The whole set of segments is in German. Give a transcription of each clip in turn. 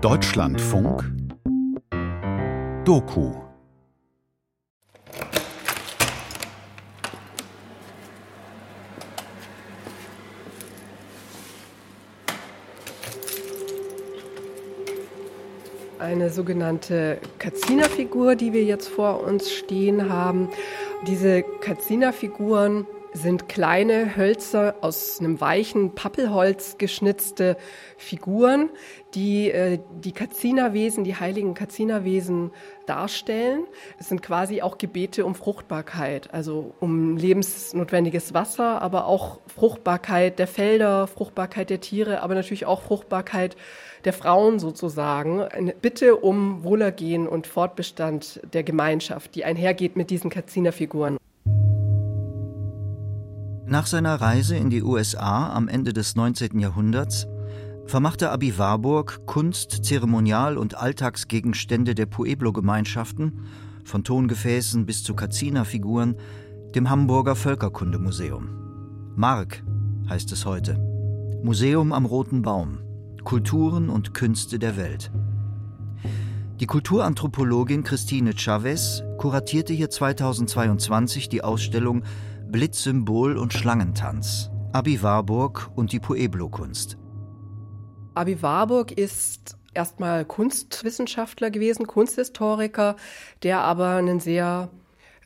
Deutschlandfunk Doku Eine sogenannte Katziner-Figur, die wir jetzt vor uns stehen haben. Diese Katziner-Figuren sind kleine Hölzer aus einem weichen Pappelholz geschnitzte Figuren, die äh, die Kazinerwesen, die heiligen Kazinerwesen darstellen. Es sind quasi auch Gebete um Fruchtbarkeit, also um lebensnotwendiges Wasser, aber auch Fruchtbarkeit der Felder, Fruchtbarkeit der Tiere, aber natürlich auch Fruchtbarkeit der Frauen sozusagen. Eine Bitte um Wohlergehen und Fortbestand der Gemeinschaft, die einhergeht mit diesen Kazinerfiguren. Nach seiner Reise in die USA am Ende des 19. Jahrhunderts vermachte Abi Warburg Kunst, Zeremonial- und Alltagsgegenstände der Pueblo-Gemeinschaften, von Tongefäßen bis zu Katziner-Figuren, dem Hamburger Völkerkundemuseum. Mark heißt es heute. Museum am Roten Baum. Kulturen und Künste der Welt. Die Kulturanthropologin Christine Chavez kuratierte hier 2022 die Ausstellung Blitzsymbol und Schlangentanz, Abi Warburg und die Pueblo-Kunst. Abi Warburg ist erstmal Kunstwissenschaftler gewesen, Kunsthistoriker, der aber einen sehr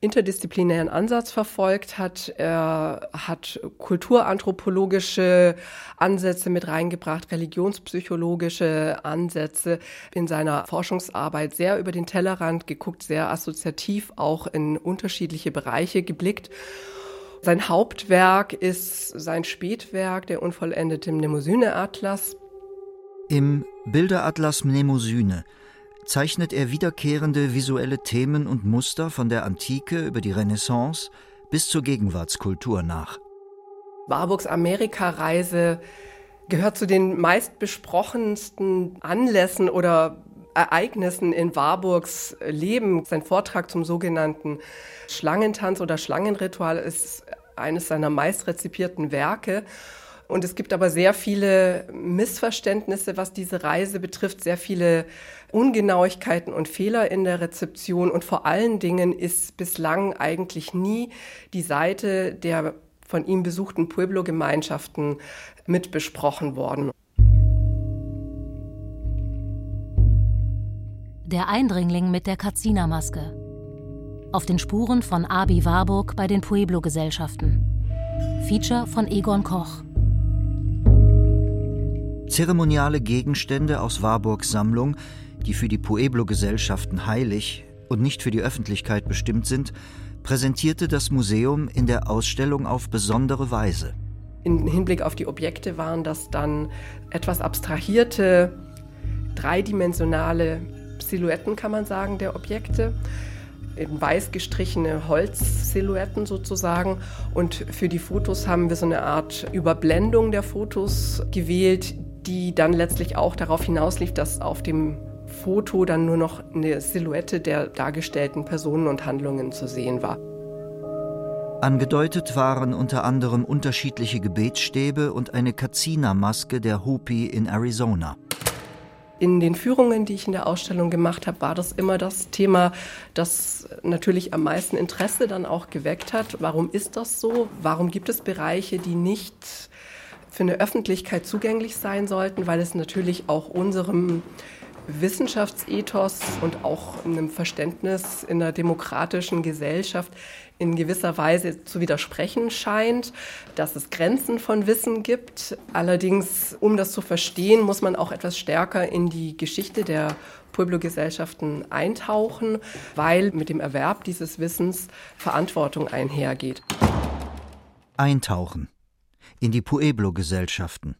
interdisziplinären Ansatz verfolgt hat. Er hat kulturanthropologische Ansätze mit reingebracht, religionspsychologische Ansätze in seiner Forschungsarbeit sehr über den Tellerrand geguckt, sehr assoziativ auch in unterschiedliche Bereiche geblickt. Sein Hauptwerk ist sein Spätwerk, der unvollendete Mnemosyne-Atlas. Im Bilderatlas Mnemosyne zeichnet er wiederkehrende visuelle Themen und Muster von der Antike über die Renaissance bis zur Gegenwartskultur nach. Warburgs Amerikareise gehört zu den meistbesprochensten Anlässen oder Ereignissen in Warburgs Leben. Sein Vortrag zum sogenannten Schlangentanz oder Schlangenritual ist eines seiner meistrezipierten Werke. Und es gibt aber sehr viele Missverständnisse, was diese Reise betrifft, sehr viele Ungenauigkeiten und Fehler in der Rezeption. Und vor allen Dingen ist bislang eigentlich nie die Seite der von ihm besuchten Pueblo-Gemeinschaften mit besprochen worden. Der Eindringling mit der Katziner-Maske. Auf den Spuren von Abi Warburg bei den Pueblo-Gesellschaften. Feature von Egon Koch. Zeremoniale Gegenstände aus Warburgs Sammlung, die für die Pueblo-Gesellschaften heilig und nicht für die Öffentlichkeit bestimmt sind, präsentierte das Museum in der Ausstellung auf besondere Weise. Im Hinblick auf die Objekte waren das dann etwas abstrahierte, dreidimensionale Silhouetten, kann man sagen, der Objekte. In weiß gestrichene Holzsilhouetten sozusagen. Und für die Fotos haben wir so eine Art Überblendung der Fotos gewählt, die dann letztlich auch darauf hinauslief, dass auf dem Foto dann nur noch eine Silhouette der dargestellten Personen und Handlungen zu sehen war. Angedeutet waren unter anderem unterschiedliche Gebetsstäbe und eine Kazina-Maske der Hopi in Arizona. In den Führungen, die ich in der Ausstellung gemacht habe, war das immer das Thema, das natürlich am meisten Interesse dann auch geweckt hat. Warum ist das so? Warum gibt es Bereiche, die nicht für eine Öffentlichkeit zugänglich sein sollten, weil es natürlich auch unserem Wissenschaftsethos und auch einem Verständnis in einer demokratischen Gesellschaft in gewisser Weise zu widersprechen scheint, dass es Grenzen von Wissen gibt. Allerdings, um das zu verstehen, muss man auch etwas stärker in die Geschichte der Pueblo-Gesellschaften eintauchen, weil mit dem Erwerb dieses Wissens Verantwortung einhergeht. Eintauchen in die Pueblo-Gesellschaften,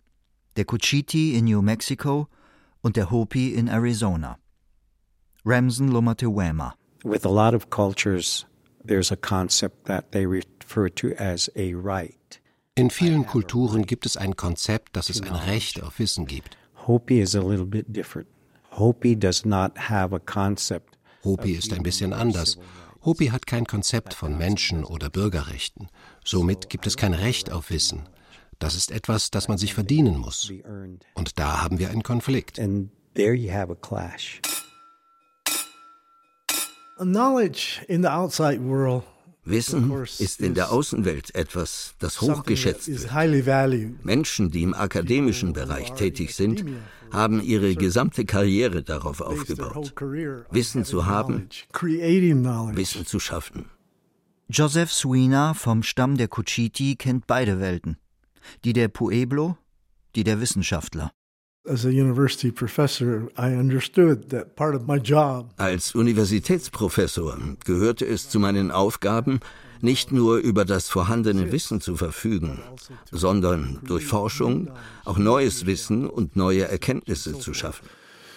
der Cochiti in New Mexico und der Hopi in Arizona. Ramsen Lomatewema. With a lot of cultures, there's a concept that they refer to as a right. In vielen Kulturen gibt es ein Konzept, dass es ein Recht auf Wissen gibt. Hopi is a little bit different. Hopi does not have a concept. Hopi ist ein bisschen anders. Hopi hat kein Konzept von Menschen- oder Bürgerrechten. Somit gibt es kein Recht auf Wissen. Das ist etwas, das man sich verdienen muss. Und da haben wir einen Konflikt. There you have a clash. Knowledge in the outside world Wissen ist in der Außenwelt etwas, das hochgeschätzt wird. Menschen, die im akademischen Bereich tätig sind, haben ihre gesamte Karriere darauf aufgebaut. Wissen zu haben, Wissen zu schaffen. Joseph Suina vom Stamm der Kuchiti kennt beide Welten. Die der Pueblo, die der Wissenschaftler. Als Universitätsprofessor gehörte es zu meinen Aufgaben, nicht nur über das vorhandene Wissen zu verfügen, sondern durch Forschung auch neues Wissen und neue Erkenntnisse zu schaffen.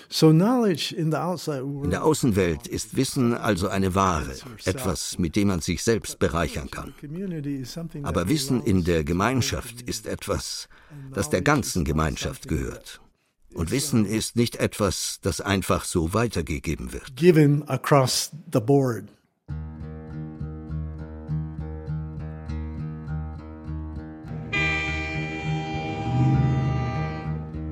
In der Außenwelt ist Wissen also eine Ware, etwas, mit dem man sich selbst bereichern kann. Aber Wissen in der Gemeinschaft ist etwas, das der ganzen Gemeinschaft gehört. Und Wissen ist nicht etwas, das einfach so weitergegeben wird. Given across the board.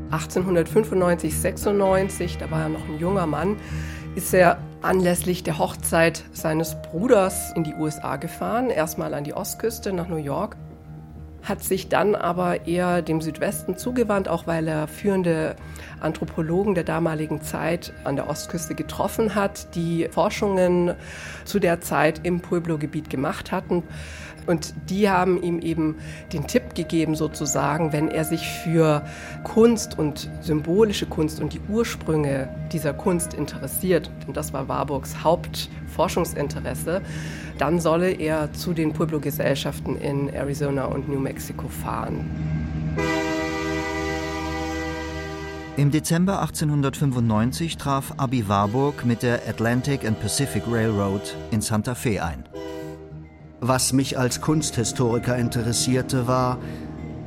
(1895, 96), da war er noch ein junger Mann, ist er anlässlich der Hochzeit seines Bruders in die USA gefahren, erstmal an die Ostküste nach New York hat sich dann aber eher dem Südwesten zugewandt, auch weil er führende Anthropologen der damaligen Zeit an der Ostküste getroffen hat, die Forschungen zu der Zeit im Pueblo-Gebiet gemacht hatten. Und die haben ihm eben den Tipp gegeben, sozusagen, wenn er sich für Kunst und symbolische Kunst und die Ursprünge dieser Kunst interessiert, denn das war Warburgs Hauptforschungsinteresse, dann solle er zu den Pueblo-Gesellschaften in Arizona und New Mexico fahren. Im Dezember 1895 traf Abi Warburg mit der Atlantic and Pacific Railroad in Santa Fe ein. Was mich als Kunsthistoriker interessierte, war,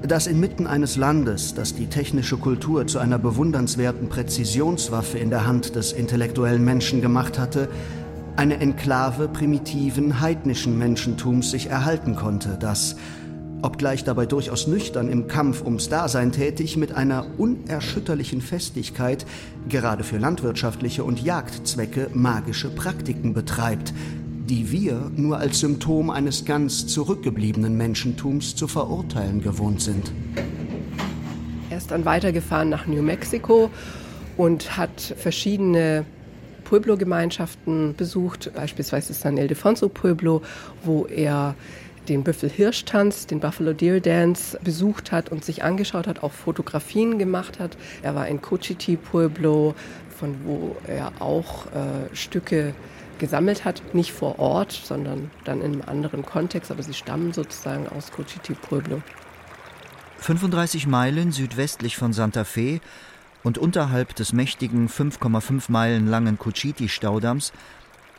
dass inmitten eines Landes, das die technische Kultur zu einer bewundernswerten Präzisionswaffe in der Hand des intellektuellen Menschen gemacht hatte, eine Enklave primitiven, heidnischen Menschentums sich erhalten konnte, das, obgleich dabei durchaus nüchtern im Kampf ums Dasein tätig, mit einer unerschütterlichen Festigkeit, gerade für landwirtschaftliche und Jagdzwecke, magische Praktiken betreibt, die wir nur als Symptom eines ganz zurückgebliebenen Menschentums zu verurteilen gewohnt sind. Er ist dann weitergefahren nach New Mexico und hat verschiedene Pueblo-Gemeinschaften besucht, beispielsweise San Ildefonso Pueblo, wo er den Büffel-Hirsch-Tanz, den Buffalo Deer Dance besucht hat und sich angeschaut hat, auch Fotografien gemacht hat. Er war in Cochiti Pueblo, von wo er auch äh, Stücke gesammelt hat, nicht vor Ort, sondern dann in einem anderen Kontext, aber sie stammen sozusagen aus Cochiti Pueblo. 35 Meilen südwestlich von Santa Fe und unterhalb des mächtigen 5,5 Meilen langen Cuchiti-Staudamms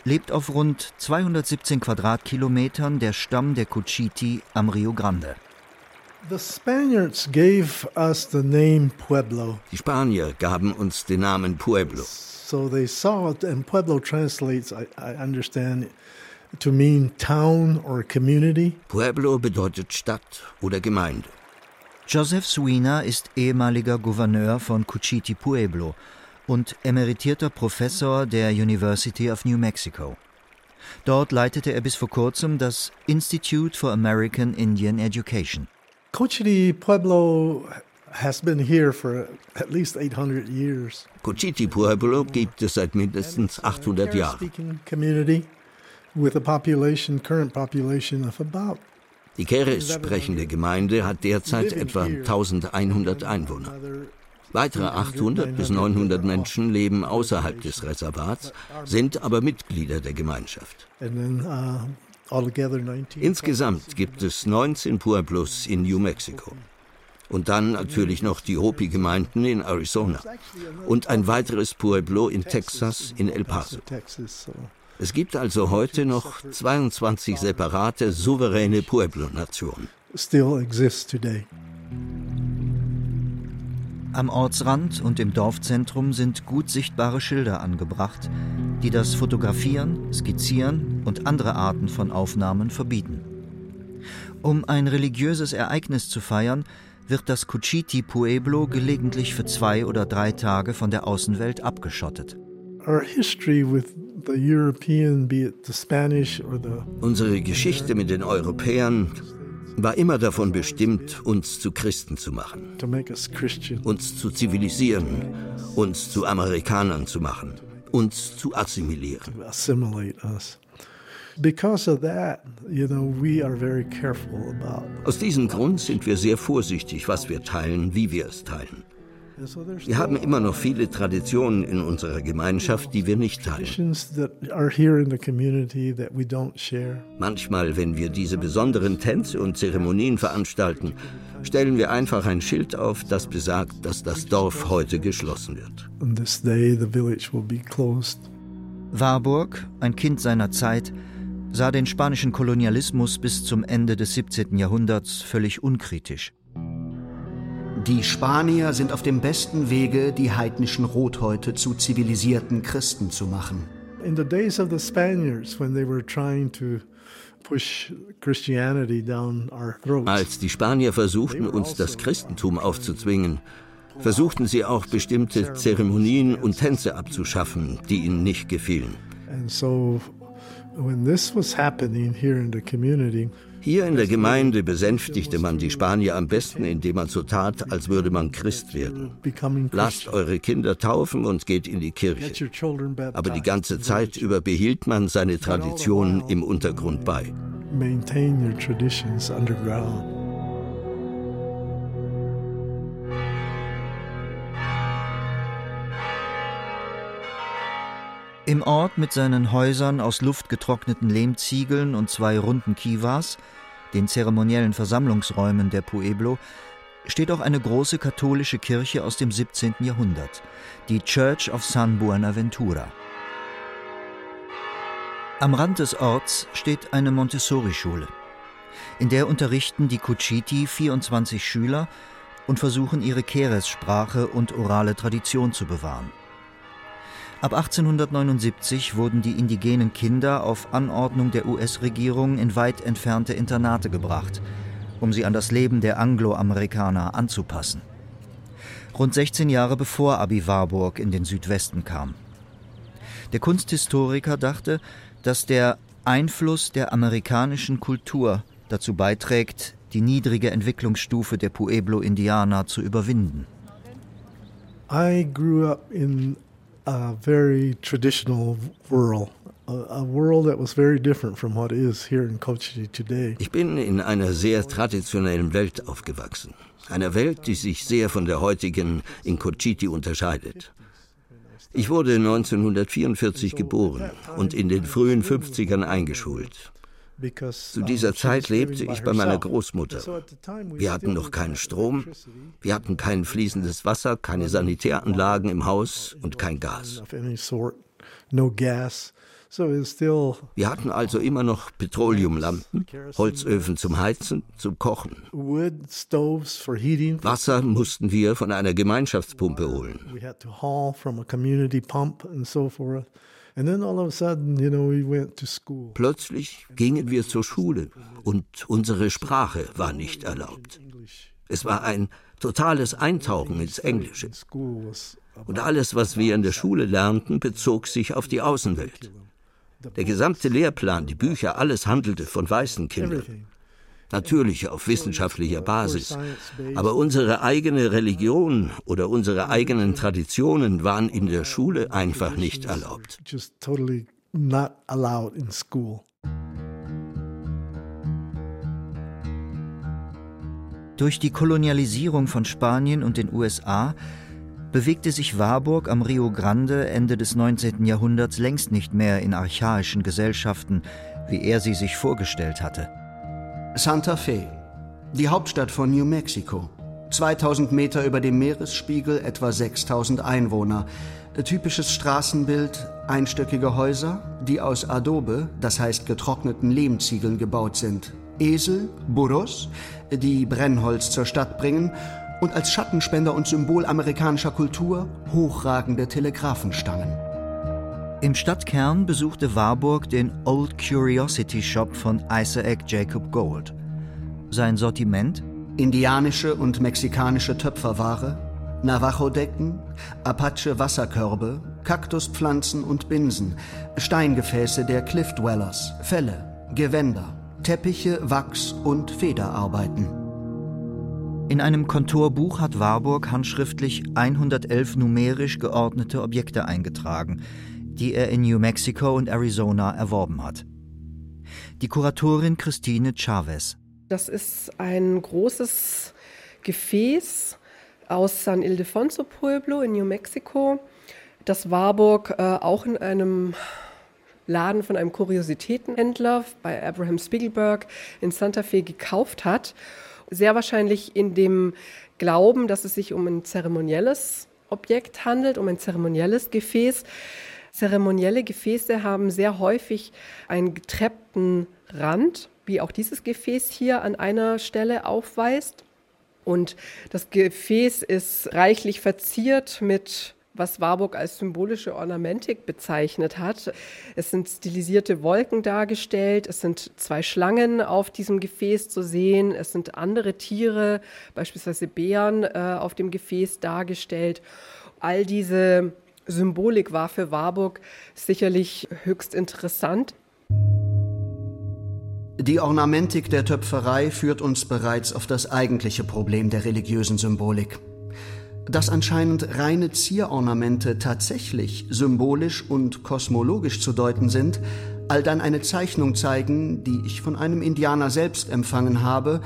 lebt auf rund 217 Quadratkilometern der Stamm der Cuchiti am Rio Grande. Die Spanier gaben uns den Namen Pueblo. So they saw it, and Pueblo translates, I, I understand, to mean town or community. Pueblo bedeutet Stadt oder Gemeinde. Joseph Suina ist ehemaliger Gouverneur von Cuchiti Pueblo und emeritierter Professor der University of New Mexico. Dort leitete er bis vor kurzem das Institute for American Indian Education. Cuchiti Pueblo has been here for at least 800 years. Cuchiti Pueblo gibt es seit mindestens 800 Jahren. Community with a population, current population of about die Keres sprechende Gemeinde hat derzeit etwa 1100 Einwohner. Weitere 800 bis 900 Menschen leben außerhalb des Reservats, sind aber Mitglieder der Gemeinschaft. Insgesamt gibt es 19 Pueblos in New Mexico. Und dann natürlich noch die Hopi-Gemeinden in Arizona. Und ein weiteres Pueblo in Texas, in El Paso. Es gibt also heute noch 22 separate, souveräne Pueblo-Nationen. Am Ortsrand und im Dorfzentrum sind gut sichtbare Schilder angebracht, die das Fotografieren, Skizzieren und andere Arten von Aufnahmen verbieten. Um ein religiöses Ereignis zu feiern, wird das Cuchiti Pueblo gelegentlich für zwei oder drei Tage von der Außenwelt abgeschottet. Unsere Geschichte mit den Europäern war immer davon bestimmt, uns zu Christen zu machen, uns zu zivilisieren, uns zu Amerikanern zu machen, uns zu assimilieren. Aus diesem Grund sind wir sehr vorsichtig, was wir teilen, wie wir es teilen. Wir haben immer noch viele Traditionen in unserer Gemeinschaft, die wir nicht teilen. Manchmal, wenn wir diese besonderen Tänze und Zeremonien veranstalten, stellen wir einfach ein Schild auf, das besagt, dass das Dorf heute geschlossen wird. Warburg, ein Kind seiner Zeit, sah den spanischen Kolonialismus bis zum Ende des 17. Jahrhunderts völlig unkritisch. Die Spanier sind auf dem besten Wege, die heidnischen Rothäute zu zivilisierten Christen zu machen. In the days of the Spaniards, when they were trying to als die Spanier versuchten, uns das also Christentum aufzuzwingen, versuchten sie auch bestimmte Zeremonien und Tänze abzuschaffen, die ihnen nicht gefielen. Hier in der Gemeinde besänftigte man die Spanier am besten, indem man so tat, als würde man Christ werden. Lasst eure Kinder taufen und geht in die Kirche. Aber die ganze Zeit über behielt man seine Traditionen im Untergrund bei. Maintain your traditions underground. Im Ort mit seinen Häusern aus luftgetrockneten Lehmziegeln und zwei runden Kivas, den zeremoniellen Versammlungsräumen der Pueblo, steht auch eine große katholische Kirche aus dem 17. Jahrhundert, die Church of San Buenaventura. Am Rand des Orts steht eine Montessori-Schule. In der unterrichten die Cuchiti 24 Schüler und versuchen ihre Keres-Sprache und orale Tradition zu bewahren. Ab 1879 wurden die indigenen Kinder auf Anordnung der US-Regierung in weit entfernte Internate gebracht, um sie an das Leben der Angloamerikaner anzupassen. Rund 16 Jahre bevor Abi Warburg in den Südwesten kam. Der Kunsthistoriker dachte, dass der Einfluss der amerikanischen Kultur dazu beiträgt, die niedrige Entwicklungsstufe der Pueblo-Indianer zu überwinden. I grew up in a very traditional world. Ich bin in einer sehr traditionellen Welt aufgewachsen. Einer Welt, die sich sehr von der heutigen in Cochiti unterscheidet. Ich wurde 1944 geboren und in den frühen 50ern eingeschult. Zu dieser Zeit lebte ich bei meiner Großmutter. Wir hatten noch keinen Strom, wir hatten kein fließendes Wasser, keine Sanitäranlagen im Haus und kein Gas. Wir hatten also immer noch Petroleumlampen, Holzöfen zum Heizen, zum Kochen. Wasser mussten wir von einer Gemeinschaftspumpe holen. Plötzlich gingen wir zur Schule und unsere Sprache war nicht erlaubt. Es war ein totales Eintauchen ins Englische. Und alles, was wir in der Schule lernten, bezog sich auf die Außenwelt. Der gesamte Lehrplan, die Bücher, alles handelte von weißen Kindern natürlich auf wissenschaftlicher Basis. Aber unsere eigene Religion oder unsere eigenen Traditionen waren in der Schule einfach nicht erlaubt. Durch die Kolonialisierung von Spanien und den USA bewegte sich Warburg am Rio Grande Ende des 19. Jahrhunderts längst nicht mehr in archaischen Gesellschaften, wie er sie sich vorgestellt hatte. Santa Fe, die Hauptstadt von New Mexico. 2000 Meter über dem Meeresspiegel, etwa 6000 Einwohner. Typisches Straßenbild, einstöckige Häuser, die aus Adobe, das heißt getrockneten Lehmziegeln gebaut sind. Esel, Burros, die Brennholz zur Stadt bringen und als Schattenspender und Symbol amerikanischer Kultur hochragende Telegrafenstangen. Im Stadtkern besuchte Warburg den Old Curiosity Shop von Isaac Jacob Gold. Sein Sortiment indianische und mexikanische Töpferware, Navajo-Decken, Apache-Wasserkörbe, Kaktuspflanzen und Binsen, Steingefäße der Cliff Dwellers, Felle, Gewänder, Teppiche, Wachs und Federarbeiten. In einem Kontorbuch hat Warburg handschriftlich 111 numerisch geordnete Objekte eingetragen, die er in New Mexico und Arizona erworben hat. Die Kuratorin Christine Chavez. Das ist ein großes Gefäß aus San Ildefonso Pueblo in New Mexico, das Warburg äh, auch in einem Laden von einem Kuriositätenhändler bei Abraham Spiegelberg in Santa Fe gekauft hat. Sehr wahrscheinlich in dem Glauben, dass es sich um ein zeremonielles Objekt handelt, um ein zeremonielles Gefäß. Zeremonielle Gefäße haben sehr häufig einen getreppten Rand, wie auch dieses Gefäß hier an einer Stelle aufweist. Und das Gefäß ist reichlich verziert mit was Warburg als symbolische Ornamentik bezeichnet hat. Es sind stilisierte Wolken dargestellt, es sind zwei Schlangen auf diesem Gefäß zu sehen, es sind andere Tiere, beispielsweise Bären, äh, auf dem Gefäß dargestellt. All diese Symbolik war für Warburg sicherlich höchst interessant. Die Ornamentik der Töpferei führt uns bereits auf das eigentliche Problem der religiösen Symbolik dass anscheinend reine Zierornamente tatsächlich symbolisch und kosmologisch zu deuten sind, all dann eine Zeichnung zeigen, die ich von einem Indianer selbst empfangen habe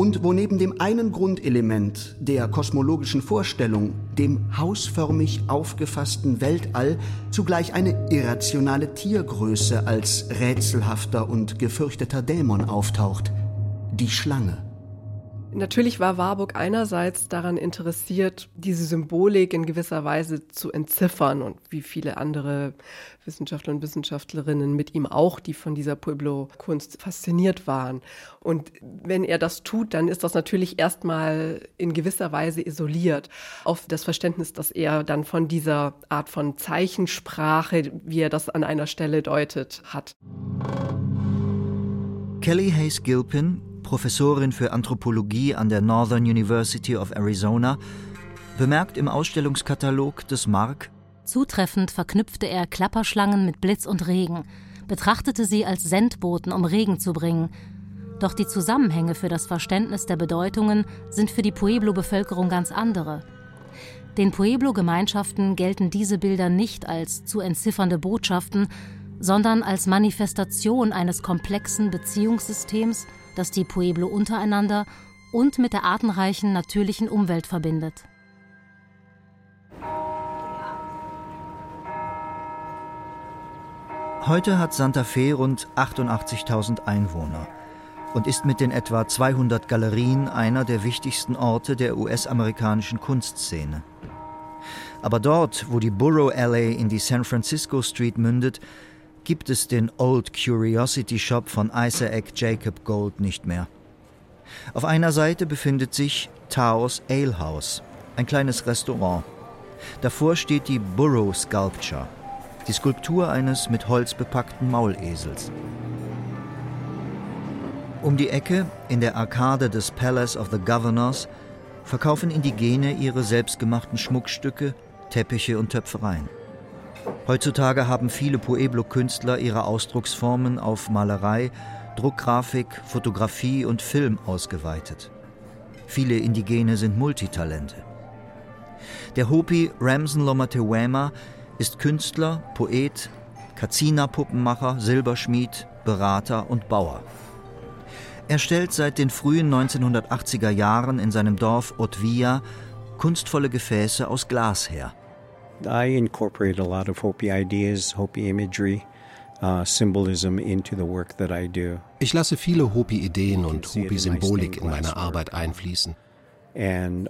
und wo neben dem einen Grundelement der kosmologischen Vorstellung, dem hausförmig aufgefassten Weltall, zugleich eine irrationale Tiergröße als rätselhafter und gefürchteter Dämon auftaucht, die Schlange. Natürlich war Warburg einerseits daran interessiert, diese Symbolik in gewisser Weise zu entziffern und wie viele andere Wissenschaftler und Wissenschaftlerinnen mit ihm auch, die von dieser Pueblo-Kunst fasziniert waren. Und wenn er das tut, dann ist das natürlich erstmal in gewisser Weise isoliert auf das Verständnis, dass er dann von dieser Art von Zeichensprache, wie er das an einer Stelle deutet, hat. Kelly Hayes Gilpin Professorin für Anthropologie an der Northern University of Arizona, bemerkt im Ausstellungskatalog des Mark, Zutreffend verknüpfte er Klapperschlangen mit Blitz und Regen, betrachtete sie als Sendboten, um Regen zu bringen. Doch die Zusammenhänge für das Verständnis der Bedeutungen sind für die Pueblo-Bevölkerung ganz andere. Den Pueblo-Gemeinschaften gelten diese Bilder nicht als zu entziffernde Botschaften, sondern als Manifestation eines komplexen Beziehungssystems, das die Pueblo untereinander und mit der artenreichen natürlichen Umwelt verbindet. Heute hat Santa Fe rund 88.000 Einwohner und ist mit den etwa 200 Galerien einer der wichtigsten Orte der US-amerikanischen Kunstszene. Aber dort, wo die Borough Alley in die San Francisco Street mündet, gibt es den Old Curiosity Shop von Isaac Jacob Gold nicht mehr. Auf einer Seite befindet sich Taos Ale House, ein kleines Restaurant. Davor steht die Burrow Sculpture, die Skulptur eines mit Holz bepackten Maulesels. Um die Ecke, in der Arkade des Palace of the Governors, verkaufen Indigene ihre selbstgemachten Schmuckstücke, Teppiche und Töpfereien. Heutzutage haben viele Pueblo-Künstler ihre Ausdrucksformen auf Malerei, Druckgrafik, Fotografie und Film ausgeweitet. Viele Indigene sind Multitalente. Der Hopi Ramson Lomatewema ist Künstler, Poet, Kazina-Puppenmacher, Silberschmied, Berater und Bauer. Er stellt seit den frühen 1980er Jahren in seinem Dorf Otvia kunstvolle Gefäße aus Glas her. I incorporate a lot of Hopi ideas, Hopi imagery. Uh, symbolism into the work that I do. Ich lasse viele Hopi-Ideen und Hopi-Symbolik in meine Arbeit einfließen.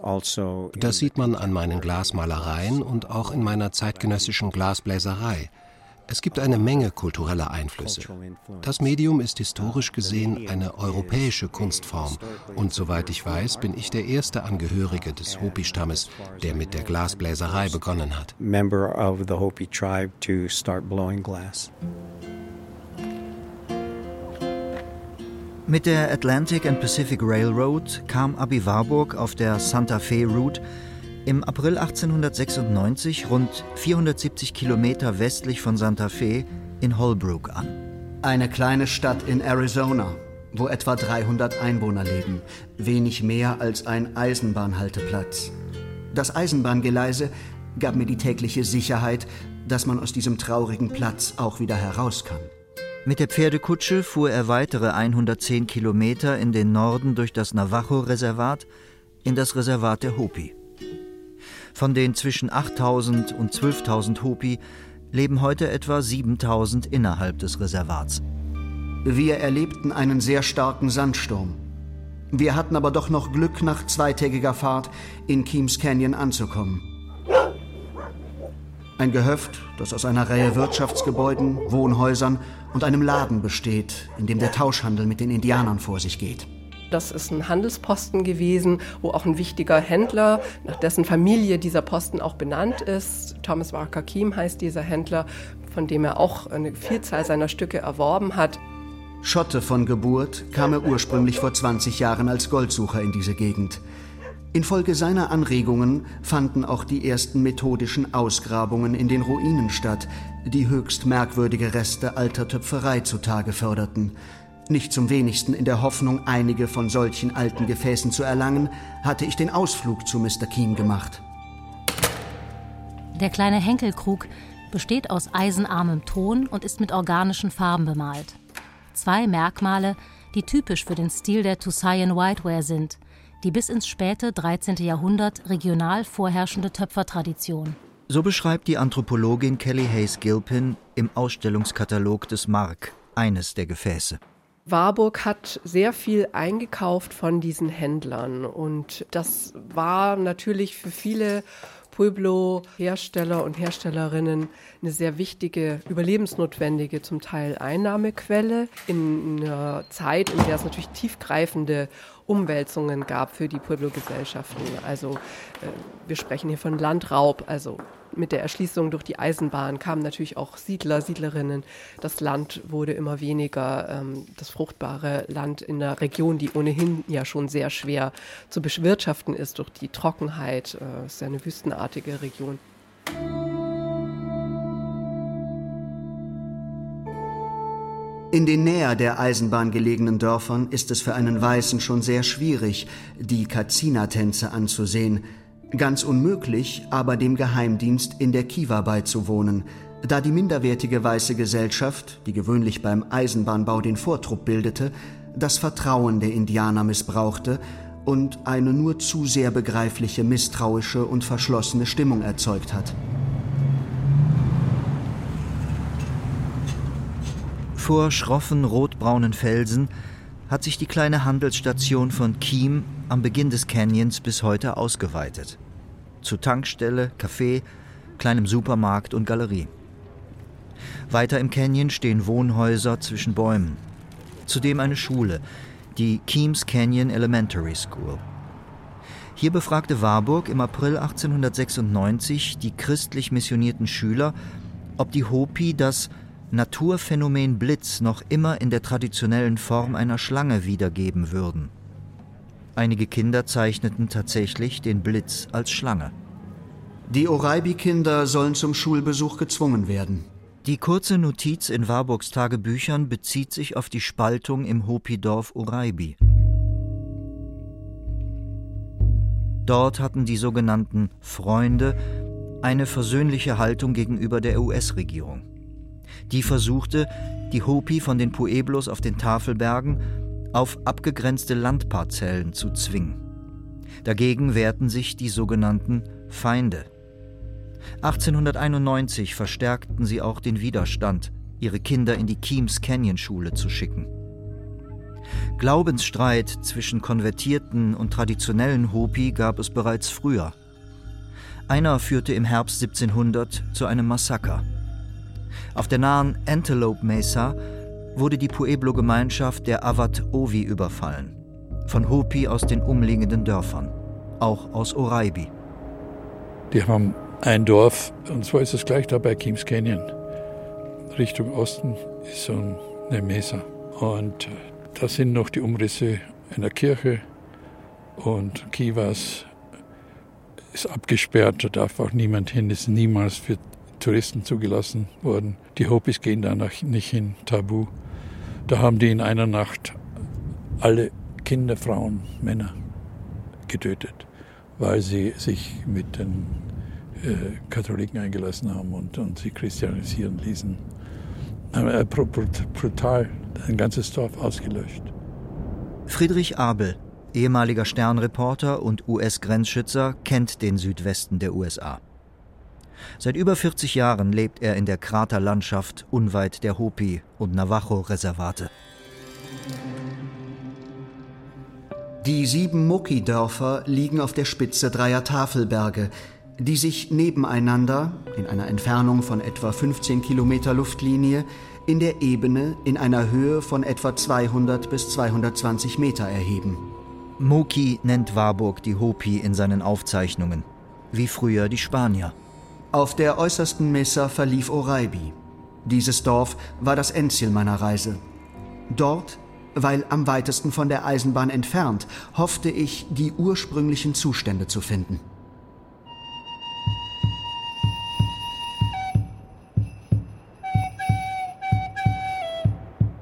Also das sieht man an meinen Glasmalereien und auch in meiner zeitgenössischen Glasbläserei. Es gibt eine Menge kultureller Einflüsse. Das Medium ist historisch gesehen eine europäische Kunstform und soweit ich weiß, bin ich der erste Angehörige des Hopi-Stammes, der mit der Glasbläserei begonnen hat. Member of the Hopi tribe to start blowing glass. Mit der Atlantic and Pacific Railroad kam Abi Warburg auf der Santa Fe Route im April 1896 rund 470 Kilometer westlich von Santa Fe in Holbrook an. Eine kleine Stadt in Arizona, wo etwa 300 Einwohner leben, wenig mehr als ein Eisenbahnhalteplatz. Das Eisenbahngeleise gab mir die tägliche Sicherheit, dass man aus diesem traurigen Platz auch wieder heraus kann. Mit der Pferdekutsche fuhr er weitere 110 Kilometer in den Norden durch das Navajo-Reservat in das Reservat der Hopi. Von den zwischen 8000 und 12.000 Hopi leben heute etwa 7000 innerhalb des Reservats. Wir erlebten einen sehr starken Sandsturm. Wir hatten aber doch noch Glück, nach zweitägiger Fahrt in Keams Canyon anzukommen. Ein Gehöft, das aus einer Reihe Wirtschaftsgebäuden, Wohnhäusern und einem Laden besteht, in dem der Tauschhandel mit den Indianern vor sich geht. Das ist ein Handelsposten gewesen, wo auch ein wichtiger Händler, nach dessen Familie dieser Posten auch benannt ist, Thomas Walker Keem heißt dieser Händler, von dem er auch eine Vielzahl seiner Stücke erworben hat. Schotte von Geburt kam er ursprünglich vor 20 Jahren als Goldsucher in diese Gegend. Infolge seiner Anregungen fanden auch die ersten methodischen Ausgrabungen in den Ruinen statt, die höchst merkwürdige Reste alter Töpferei zutage förderten. Nicht zum wenigsten in der Hoffnung, einige von solchen alten Gefäßen zu erlangen, hatte ich den Ausflug zu Mr. Keane gemacht. Der kleine Henkelkrug besteht aus eisenarmem Ton und ist mit organischen Farben bemalt. Zwei Merkmale, die typisch für den Stil der Tusayan Whiteware sind, die bis ins späte 13. Jahrhundert regional vorherrschende Töpfertradition. So beschreibt die Anthropologin Kelly Hayes Gilpin im Ausstellungskatalog des Mark eines der Gefäße. Warburg hat sehr viel eingekauft von diesen Händlern. Und das war natürlich für viele Pueblo-Hersteller und Herstellerinnen eine sehr wichtige, überlebensnotwendige, zum Teil Einnahmequelle. In einer Zeit, in der es natürlich tiefgreifende Umwälzungen gab für die Pueblo-Gesellschaften. Also äh, wir sprechen hier von Landraub, also mit der Erschließung durch die Eisenbahn kamen natürlich auch Siedler, Siedlerinnen. Das Land wurde immer weniger, ähm, das fruchtbare Land in der Region, die ohnehin ja schon sehr schwer zu bewirtschaften ist durch die Trockenheit. Äh, es ist ja eine wüstenartige Region. In den näher der Eisenbahn gelegenen Dörfern ist es für einen Weißen schon sehr schwierig, die Kazina-Tänze anzusehen, Ganz unmöglich, aber dem Geheimdienst in der Kiva beizuwohnen, da die minderwertige weiße Gesellschaft, die gewöhnlich beim Eisenbahnbau den Vortrupp bildete, das Vertrauen der Indianer missbrauchte und eine nur zu sehr begreifliche misstrauische und verschlossene Stimmung erzeugt hat. Vor schroffen rotbraunen Felsen hat sich die kleine Handelsstation von Kiem am Beginn des Canyons bis heute ausgeweitet. Zu Tankstelle, Café, kleinem Supermarkt und Galerie. Weiter im Canyon stehen Wohnhäuser zwischen Bäumen. Zudem eine Schule, die Keams Canyon Elementary School. Hier befragte Warburg im April 1896 die christlich missionierten Schüler, ob die Hopi das Naturphänomen Blitz noch immer in der traditionellen Form einer Schlange wiedergeben würden. Einige Kinder zeichneten tatsächlich den Blitz als Schlange. Die Oraibi-Kinder sollen zum Schulbesuch gezwungen werden. Die kurze Notiz in Warburgs Tagebüchern bezieht sich auf die Spaltung im Hopi-Dorf Oraibi. Dort hatten die sogenannten Freunde eine versöhnliche Haltung gegenüber der US-Regierung. Die versuchte, die Hopi von den Pueblos auf den Tafelbergen auf abgegrenzte Landparzellen zu zwingen. Dagegen wehrten sich die sogenannten Feinde. 1891 verstärkten sie auch den Widerstand, ihre Kinder in die Keams Canyon Schule zu schicken. Glaubensstreit zwischen konvertierten und traditionellen Hopi gab es bereits früher. Einer führte im Herbst 1700 zu einem Massaker. Auf der nahen Antelope Mesa wurde die Pueblo-Gemeinschaft der Avat Ovi überfallen. Von Hopi aus den umliegenden Dörfern, auch aus Oraibi. Die haben ein Dorf, und zwar ist es gleich da bei Keams Canyon. Richtung Osten ist so eine Mesa. Und Da sind noch die Umrisse einer Kirche und Kivas ist abgesperrt, da darf auch niemand hin, ist niemals für Touristen zugelassen worden. Die Hopis gehen da nicht hin, tabu. Da haben die in einer Nacht alle Kinder, Frauen, Männer getötet, weil sie sich mit den äh, Katholiken eingelassen haben und, und sie christianisieren ließen. Äh, brutal ein ganzes Dorf ausgelöscht. Friedrich Abel, ehemaliger Sternreporter und US-Grenzschützer, kennt den Südwesten der USA. Seit über 40 Jahren lebt er in der Kraterlandschaft unweit der Hopi- und Navajo-Reservate. Die sieben Moki-Dörfer liegen auf der Spitze dreier Tafelberge, die sich nebeneinander, in einer Entfernung von etwa 15 Kilometer Luftlinie, in der Ebene in einer Höhe von etwa 200 bis 220 Meter erheben. Moki nennt Warburg die Hopi in seinen Aufzeichnungen, wie früher die Spanier. Auf der äußersten Mesa verlief Oraibi. Dieses Dorf war das Endziel meiner Reise. Dort, weil am weitesten von der Eisenbahn entfernt, hoffte ich, die ursprünglichen Zustände zu finden.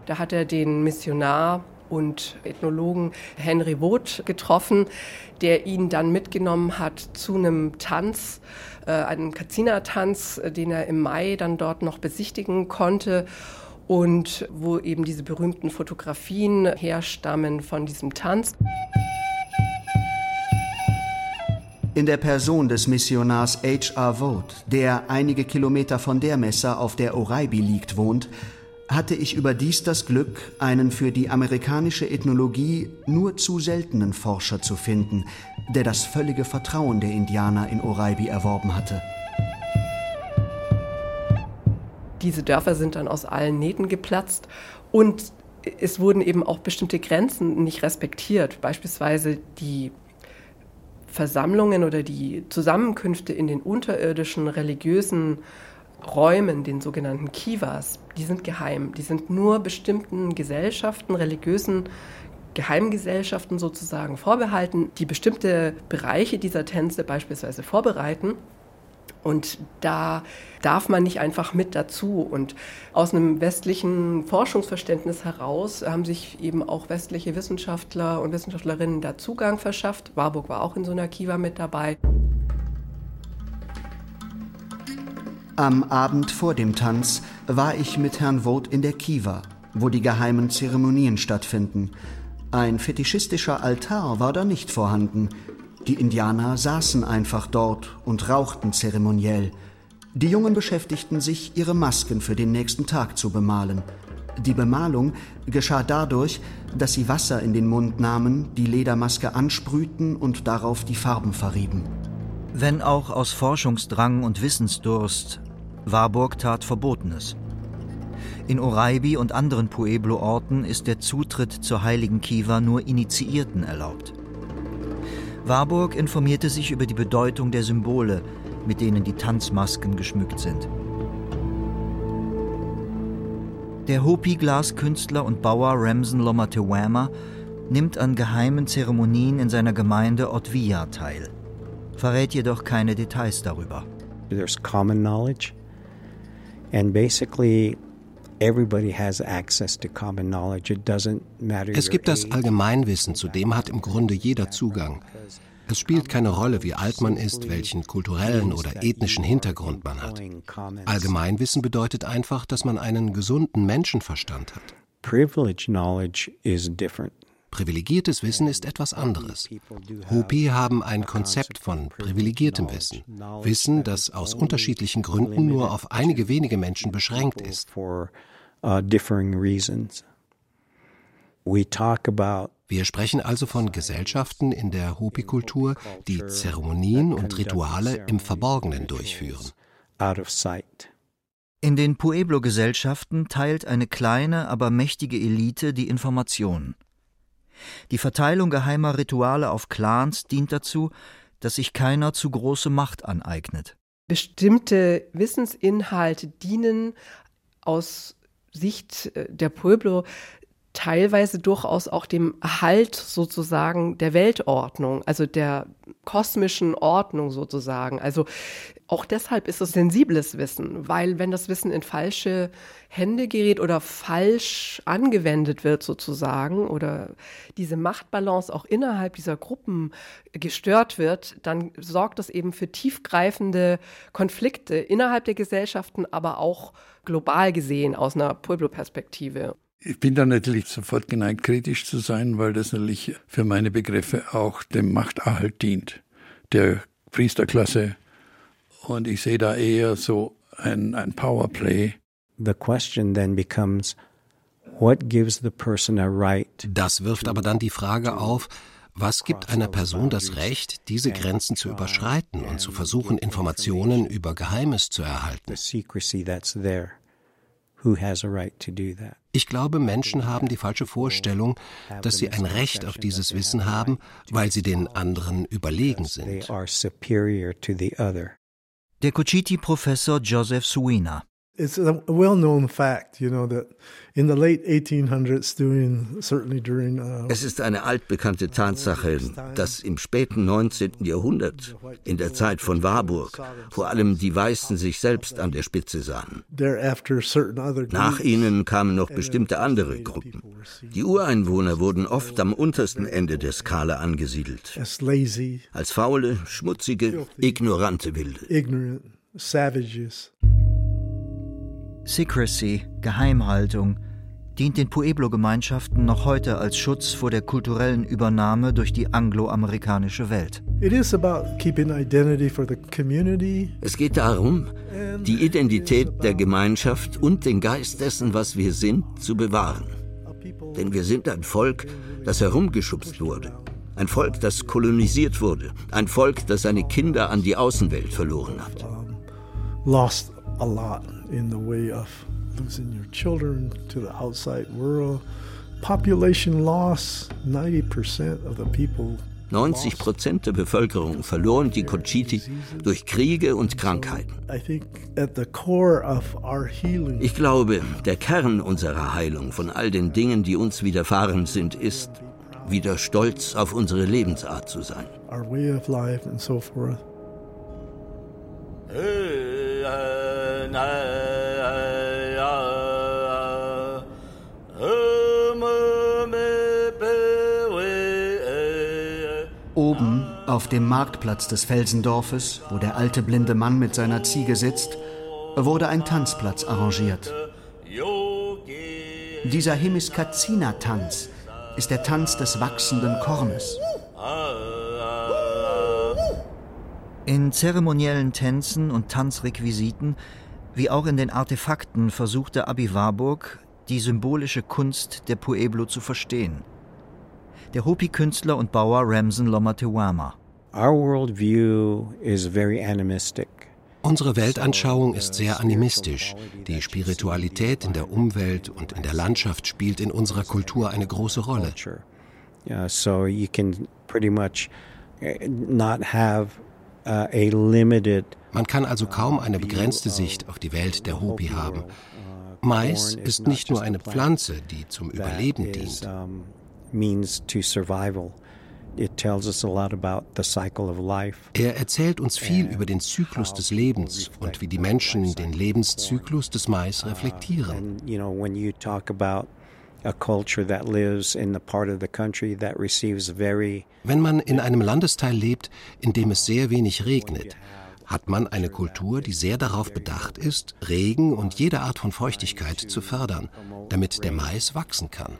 Da hat er den Missionar und Ethnologen Henry Wood getroffen, der ihn dann mitgenommen hat zu einem Tanz, äh, einem Kazina-Tanz, äh, den er im Mai dann dort noch besichtigen konnte und wo eben diese berühmten Fotografien herstammen von diesem Tanz. In der Person des Missionars H.R. Vogt, der einige Kilometer von der Messe, auf der Oraibi liegt, wohnt, hatte ich überdies das Glück, einen für die amerikanische Ethnologie nur zu seltenen Forscher zu finden, der das völlige Vertrauen der Indianer in Oraibi erworben hatte. Diese Dörfer sind dann aus allen Nähten geplatzt und es wurden eben auch bestimmte Grenzen nicht respektiert, beispielsweise die Versammlungen oder die Zusammenkünfte in den unterirdischen religiösen Räumen, den sogenannten Kivas, die sind geheim. Die sind nur bestimmten Gesellschaften, religiösen Geheimgesellschaften sozusagen vorbehalten, die bestimmte Bereiche dieser Tänze beispielsweise vorbereiten. Und da darf man nicht einfach mit dazu. Und aus einem westlichen Forschungsverständnis heraus haben sich eben auch westliche Wissenschaftler und Wissenschaftlerinnen da Zugang verschafft. Warburg war auch in so einer Kiva mit dabei. Am Abend vor dem Tanz war ich mit Herrn Vogt in der Kiva, wo die geheimen Zeremonien stattfinden. Ein fetischistischer Altar war da nicht vorhanden. Die Indianer saßen einfach dort und rauchten zeremoniell. Die Jungen beschäftigten sich, ihre Masken für den nächsten Tag zu bemalen. Die Bemalung geschah dadurch, dass sie Wasser in den Mund nahmen, die Ledermaske ansprühten und darauf die Farben verrieben. Wenn auch aus Forschungsdrang und Wissensdurst Warburg tat Verbotenes. In Oraibi und anderen Pueblo-Orten ist der Zutritt zur heiligen Kiva nur Initiierten erlaubt. Warburg informierte sich über die Bedeutung der Symbole, mit denen die Tanzmasken geschmückt sind. Der Hopi-Glaskünstler und Bauer Ramsen Lomatewama nimmt an geheimen Zeremonien in seiner Gemeinde Otvia teil, verrät jedoch keine Details darüber. There's common knowledge es gibt das Allgemeinwissen, zu dem hat im Grunde jeder Zugang. Es spielt keine Rolle, wie alt man ist, welchen kulturellen oder ethnischen Hintergrund man hat. Allgemeinwissen bedeutet einfach, dass man einen gesunden Menschenverstand hat. Privilege knowledge is different. Privilegiertes Wissen ist etwas anderes. Hopi haben ein Konzept von privilegiertem Wissen. Wissen, das aus unterschiedlichen Gründen nur auf einige wenige Menschen beschränkt ist. Wir sprechen also von Gesellschaften in der Hopi-Kultur, die Zeremonien und Rituale im Verborgenen durchführen. In den Pueblo-Gesellschaften teilt eine kleine, aber mächtige Elite die Informationen. Die Verteilung geheimer Rituale auf Clans dient dazu, dass sich keiner zu große Macht aneignet. Bestimmte Wissensinhalte dienen aus Sicht äh, der Pueblo teilweise durchaus auch dem Erhalt sozusagen der Weltordnung, also der kosmischen Ordnung sozusagen. Also auch deshalb ist es sensibles Wissen, weil wenn das Wissen in falsche Hände gerät oder falsch angewendet wird sozusagen oder diese Machtbalance auch innerhalb dieser Gruppen gestört wird, dann sorgt das eben für tiefgreifende Konflikte innerhalb der Gesellschaften, aber auch global gesehen aus einer Pueblo-Perspektive. Ich bin da natürlich sofort geneigt, kritisch zu sein, weil das natürlich für meine Begriffe auch dem Machterhalt dient, der Priesterklasse und ich sehe da eher so ein, ein Powerplay. The question then becomes, what gives the person a right? Das wirft aber dann die Frage auf, was gibt einer Person das Recht, diese Grenzen zu überschreiten und zu versuchen, Informationen über Geheimes zu erhalten? Ich glaube, Menschen haben die falsche Vorstellung, dass sie ein Recht auf dieses Wissen haben, weil sie den anderen überlegen sind. Der Cochiti-Professor Joseph Suina. It's a well-known fact, you know, that in the late 1800s, during certainly during. Uh, es ist eine altbekannte Tatsache, dass im späten 19. Jahrhundert, in der Zeit von Warburg, vor allem die Weißen sich selbst an der Spitze sahen. Nach ihnen kamen noch bestimmte andere Gruppen. Die Ureinwohner wurden oft am untersten Ende der Skala angesiedelt. Als faule, schmutzige, ignorante Wilde. Savages. Secrecy, Geheimhaltung, dient den Pueblo-Gemeinschaften noch heute als Schutz vor der kulturellen Übernahme durch die angloamerikanische Welt. Es geht darum, die Identität der Gemeinschaft und den Geist dessen, was wir sind, zu bewahren. Denn wir sind ein Volk, das herumgeschubst wurde. Ein Volk, das kolonisiert wurde. Ein Volk, das seine Kinder an die Außenwelt verloren hat. Lost a lot in the way of losing your children to the outside world. Population loss, 90% of the people 90 Prozent der Bevölkerung verloren die Cochiti durch Kriege und Krankheiten. Ich glaube, der Kern unserer Heilung von all den Dingen, die uns widerfahren sind, ist, wieder stolz auf unsere Lebensart zu sein. Auf dem Marktplatz des Felsendorfes, wo der alte blinde Mann mit seiner Ziege sitzt, wurde ein Tanzplatz arrangiert. Dieser Hemiskazina-Tanz ist der Tanz des wachsenden Kornes. In zeremoniellen Tänzen und Tanzrequisiten, wie auch in den Artefakten, versuchte Abi Warburg, die symbolische Kunst der Pueblo zu verstehen. Der Hopi-Künstler und Bauer Ramsen Lomatewama. Our worldview is very animistic. Unsere Weltanschauung ist sehr animistisch. Die Spiritualität in der Umwelt und in der Landschaft spielt in unserer Kultur eine große Rolle. So you can pretty much eh, not have Uh, Man kann also kaum eine begrenzte Sicht auf die Welt der Hopi haben. Mais ist nicht nur eine Pflanze, die zum Überleben dient. Er erzählt uns viel über den Zyklus des Lebens und wie die Menschen den Lebenszyklus des Mais uh, reflektieren. Wenn man in einem Landesteil lebt, in dem es sehr wenig regnet, hat man eine Kultur, die sehr darauf bedacht ist, Regen und jede Art von Feuchtigkeit zu fördern, damit der Mais wachsen kann.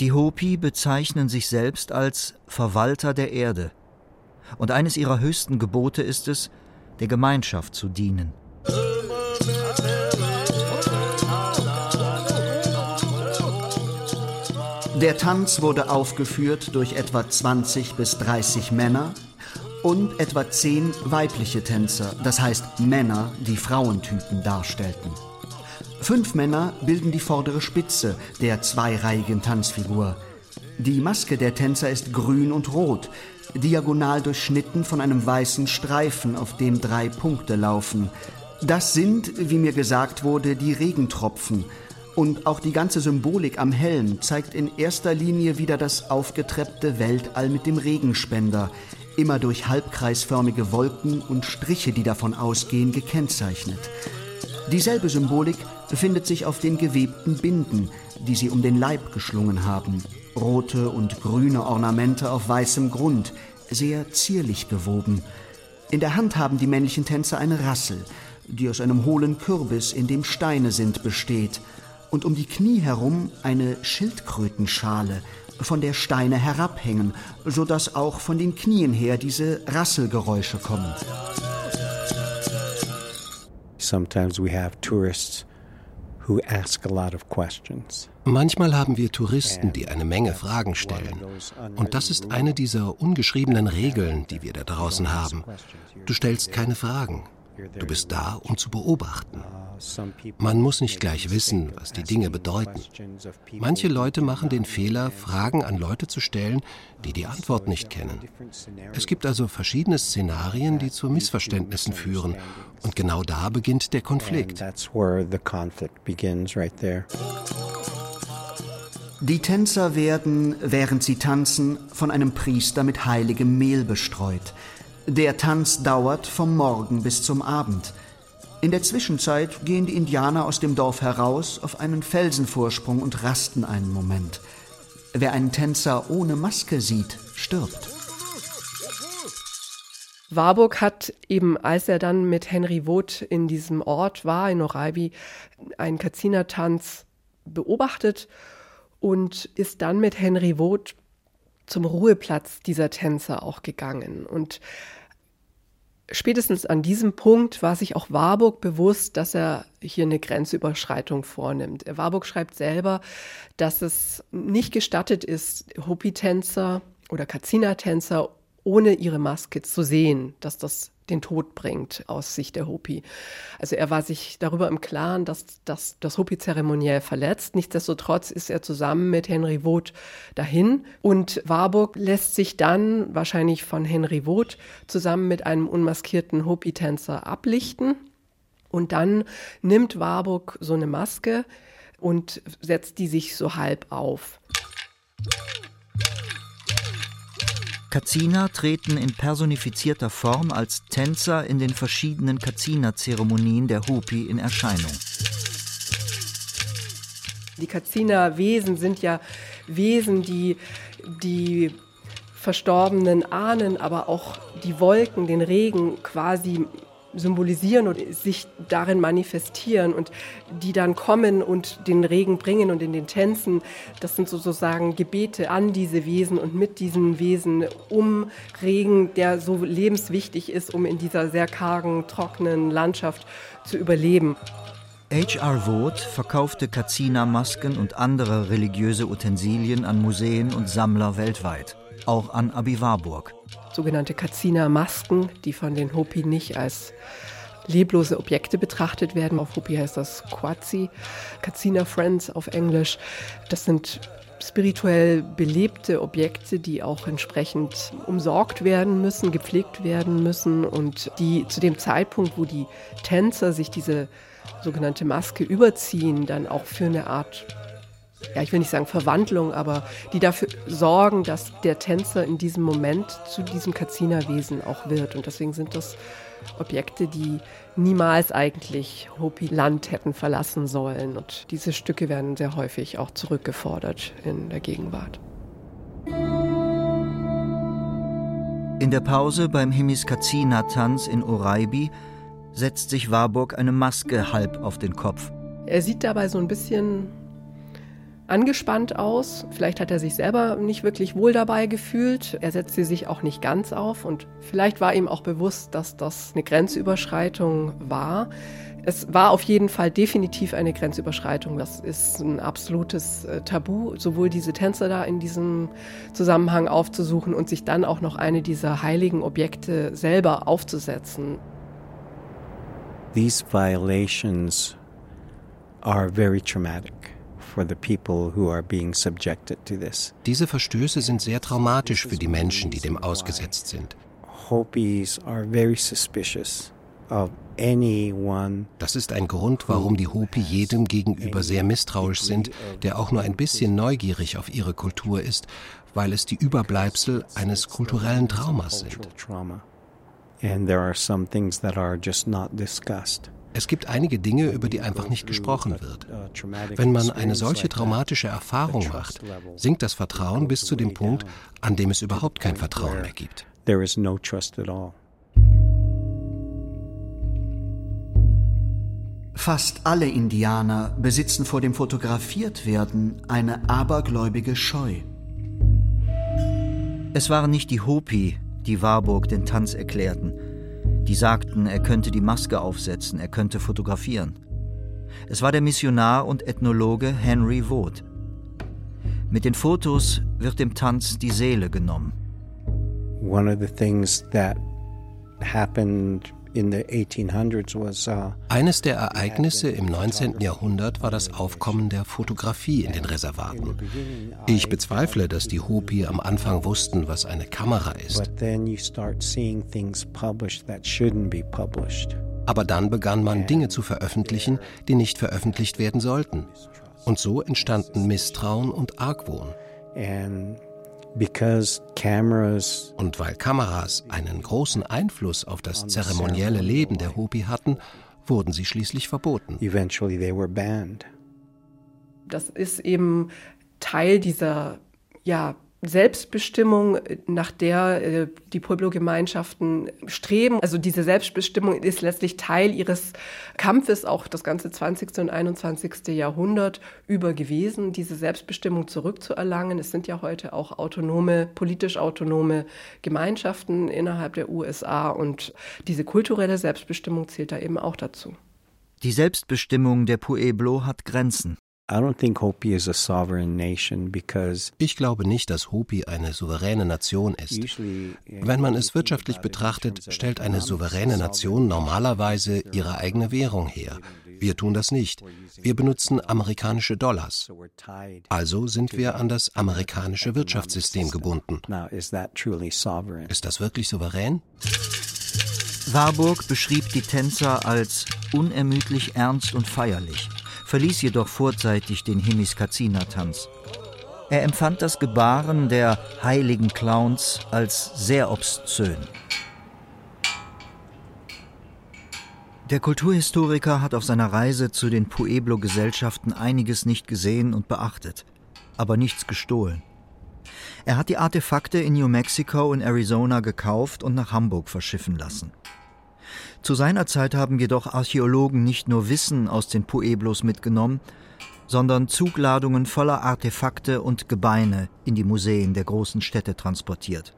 Die Hopi bezeichnen sich selbst als Verwalter der Erde. Und eines ihrer höchsten Gebote ist es, der Gemeinschaft zu dienen. Der Tanz wurde aufgeführt durch etwa 20 bis 30 Männer und etwa 10 weibliche Tänzer, das heißt Männer, die Frauentypen darstellten. Fünf Männer bilden die vordere Spitze der zweireihigen Tanzfigur. Die Maske der Tänzer ist grün und rot, diagonal durchschnitten von einem weißen Streifen, auf dem drei Punkte laufen. Das sind, wie mir gesagt wurde, die Regentropfen. Und auch die ganze Symbolik am Helm zeigt in erster Linie wieder das aufgetreppte Weltall mit dem Regenspender, immer durch halbkreisförmige Wolken und Striche, die davon ausgehen, gekennzeichnet. Dieselbe Symbolik befindet sich auf den gewebten Binden, die sie um den Leib geschlungen haben. Rote und grüne Ornamente auf weißem Grund, sehr zierlich gewoben. In der Hand haben die männlichen Tänzer eine Rassel, die aus einem hohlen Kürbis, in dem Steine sind, besteht, und um die Knie herum eine Schildkrötenschale, von der Steine herabhängen, so dass auch von den Knien her diese Rasselgeräusche kommen. Sometimes we have tourists Manchmal haben wir Touristen, die eine Menge Fragen stellen. Und das ist eine dieser ungeschriebenen Regeln, die wir da draußen haben. Du stellst keine Fragen. Du bist da, um zu beobachten. Man muss nicht gleich wissen, was die Dinge bedeuten. Manche Leute machen den Fehler, Fragen an Leute zu stellen, die die Antwort nicht kennen. Es gibt also verschiedene Szenarien, die zu Missverständnissen führen. Und genau da beginnt der Konflikt. Die Tänzer werden, während sie tanzen, von einem Priester mit heiligem Mehl bestreut. Der Tanz dauert vom Morgen bis zum Abend. In der Zwischenzeit gehen die Indianer aus dem Dorf heraus auf einen Felsenvorsprung und rasten einen Moment. Wer einen Tänzer ohne Maske sieht, stirbt. Warburg hat eben, als er dann mit Henry Wood in diesem Ort war, in Oraibi, einen Kazinertanz beobachtet und ist dann mit Henry Wood zum Ruheplatz dieser Tänzer auch gegangen. Und spätestens an diesem Punkt war sich auch Warburg bewusst, dass er hier eine Grenzüberschreitung vornimmt. Warburg schreibt selber, dass es nicht gestattet ist, Hopi-Tänzer oder Kazina-Tänzer ohne ihre Maske zu sehen, dass das den Tod bringt aus Sicht der Hopi. Also er war sich darüber im Klaren, dass, dass das Hopi zeremoniell verletzt. Nichtsdestotrotz ist er zusammen mit Henry Wood dahin und Warburg lässt sich dann wahrscheinlich von Henry Wood zusammen mit einem unmaskierten Hopi-Tänzer ablichten. Und dann nimmt Warburg so eine Maske und setzt die sich so halb auf. Kazina treten in personifizierter Form als Tänzer in den verschiedenen Kazina-Zeremonien der Hopi in Erscheinung. Die Kazina-Wesen sind ja Wesen, die die verstorbenen Ahnen, aber auch die Wolken, den Regen quasi symbolisieren und sich darin manifestieren und die dann kommen und den Regen bringen und in den Tänzen, das sind sozusagen Gebete an diese Wesen und mit diesen Wesen um Regen, der so lebenswichtig ist, um in dieser sehr kargen, trockenen Landschaft zu überleben. H.R. Wood verkaufte Kazina-Masken und andere religiöse Utensilien an Museen und Sammler weltweit, auch an Abi Warburg sogenannte Kazina-Masken, die von den Hopi nicht als leblose Objekte betrachtet werden. Auf Hopi heißt das Quatsi, Kazina Friends auf Englisch. Das sind spirituell belebte Objekte, die auch entsprechend umsorgt werden müssen, gepflegt werden müssen und die zu dem Zeitpunkt, wo die Tänzer sich diese sogenannte Maske überziehen, dann auch für eine Art ja, ich will nicht sagen Verwandlung, aber die dafür sorgen, dass der Tänzer in diesem Moment zu diesem Kazinerwesen auch wird. Und deswegen sind das Objekte, die niemals eigentlich Hopi-Land hätten verlassen sollen. Und diese Stücke werden sehr häufig auch zurückgefordert in der Gegenwart. In der Pause beim Hemiskazina-Tanz in Oraibi setzt sich Warburg eine Maske halb auf den Kopf. Er sieht dabei so ein bisschen angespannt aus. Vielleicht hat er sich selber nicht wirklich wohl dabei gefühlt. Er setzte sich auch nicht ganz auf und vielleicht war ihm auch bewusst, dass das eine Grenzüberschreitung war. Es war auf jeden Fall definitiv eine Grenzüberschreitung. Das ist ein absolutes äh, Tabu, sowohl diese Tänzer da in diesem Zusammenhang aufzusuchen und sich dann auch noch eine dieser heiligen Objekte selber aufzusetzen. These violations are very traumatic. Diese Verstöße sind sehr traumatisch für die Menschen, die dem ausgesetzt sind. Hopis are very suspicious Das ist ein Grund, warum die Hopi jedem gegenüber sehr misstrauisch sind, der auch nur ein bisschen neugierig auf ihre Kultur ist, weil es die Überbleibsel eines kulturellen Traumas sind. Es gibt einige Dinge, über die einfach nicht gesprochen wird. Wenn man eine solche traumatische Erfahrung macht, sinkt das Vertrauen bis zu dem Punkt, an dem es überhaupt kein Vertrauen mehr gibt. Fast alle Indianer besitzen vor dem Fotografiertwerden eine abergläubige Scheu. Es waren nicht die Hopi, die Warburg den Tanz erklärten. Die sagten, er könnte die Maske aufsetzen, er könnte fotografieren. Es war der Missionar und Ethnologe Henry Wood. Mit den Fotos wird dem Tanz die Seele genommen. One of the things that happened Eines der Ereignisse im 19. Jahrhundert war das Aufkommen der Fotografie in den Reservaten. Ich bezweifle, dass die Hopi am Anfang wussten, was eine Kamera ist. Aber dann begann man Dinge zu veröffentlichen, die nicht veröffentlicht werden sollten. Und so entstanden Misstrauen und Argwohn. Und weil Kameras einen großen Einfluss auf das zeremonielle Leben der Hopi hatten, wurden sie schließlich verboten. Das ist eben Teil dieser ja, Selbstbestimmung, nach der äh, die Pueblo-Gemeinschaften streben. Also diese Selbstbestimmung ist letztlich Teil ihres Kampfes, auch das ganze 20. und 21. Jahrhundert über gewesen, diese Selbstbestimmung zurückzuerlangen. Es sind ja heute auch autonome, politisch autonome Gemeinschaften innerhalb der USA und diese kulturelle Selbstbestimmung zählt da eben auch dazu. Die Selbstbestimmung der Pueblo hat Grenzen. Ich glaube nicht, dass Hopi eine souveräne Nation ist. Wenn man es wirtschaftlich betrachtet, stellt eine souveräne Nation normalerweise ihre eigene Währung her. Wir tun das nicht. Wir benutzen amerikanische Dollars. Also sind wir an das amerikanische Wirtschaftssystem gebunden. Ist das wirklich souverän? Warburg beschrieb die Tänzer als unermüdlich ernst und feierlich verließ jedoch vorzeitig den Hemiskaziner-Tanz. Er empfand das Gebaren der heiligen Clowns als sehr obszön. Der Kulturhistoriker hat auf seiner Reise zu den Pueblo-Gesellschaften einiges nicht gesehen und beachtet, aber nichts gestohlen. Er hat die Artefakte in New Mexico und Arizona gekauft und nach Hamburg verschiffen lassen. Zu seiner Zeit haben jedoch Archäologen nicht nur Wissen aus den Pueblos mitgenommen, sondern Zugladungen voller Artefakte und Gebeine in die Museen der großen Städte transportiert.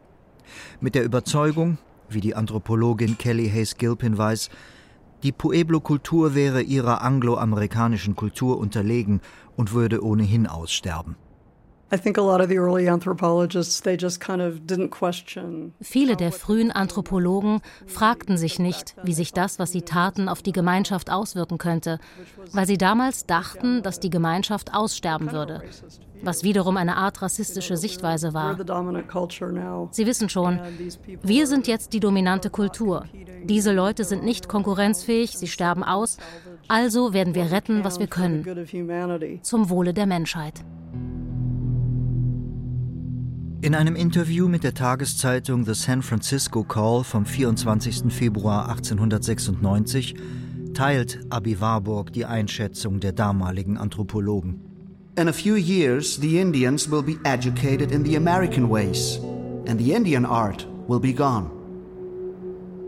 Mit der Überzeugung, wie die Anthropologin Kelly Hayes Gilpin weiß, die Pueblo-Kultur wäre ihrer angloamerikanischen Kultur unterlegen und würde ohnehin aussterben. Viele der frühen Anthropologen fragten sich nicht, wie sich das, was sie taten, auf die Gemeinschaft auswirken könnte, weil sie damals dachten, dass die Gemeinschaft aussterben würde, was wiederum eine Art rassistische Sichtweise war. Sie wissen schon, wir sind jetzt die dominante Kultur. Diese Leute sind nicht konkurrenzfähig, sie sterben aus, also werden wir retten, was wir können, zum Wohle der Menschheit. In einem Interview mit der Tageszeitung The San Francisco Call vom 24. Februar 1896 teilt Abi Warburg die Einschätzung der damaligen Anthropologen. In a few years, the Indians will be educated in the American ways, and the Indian art will be gone.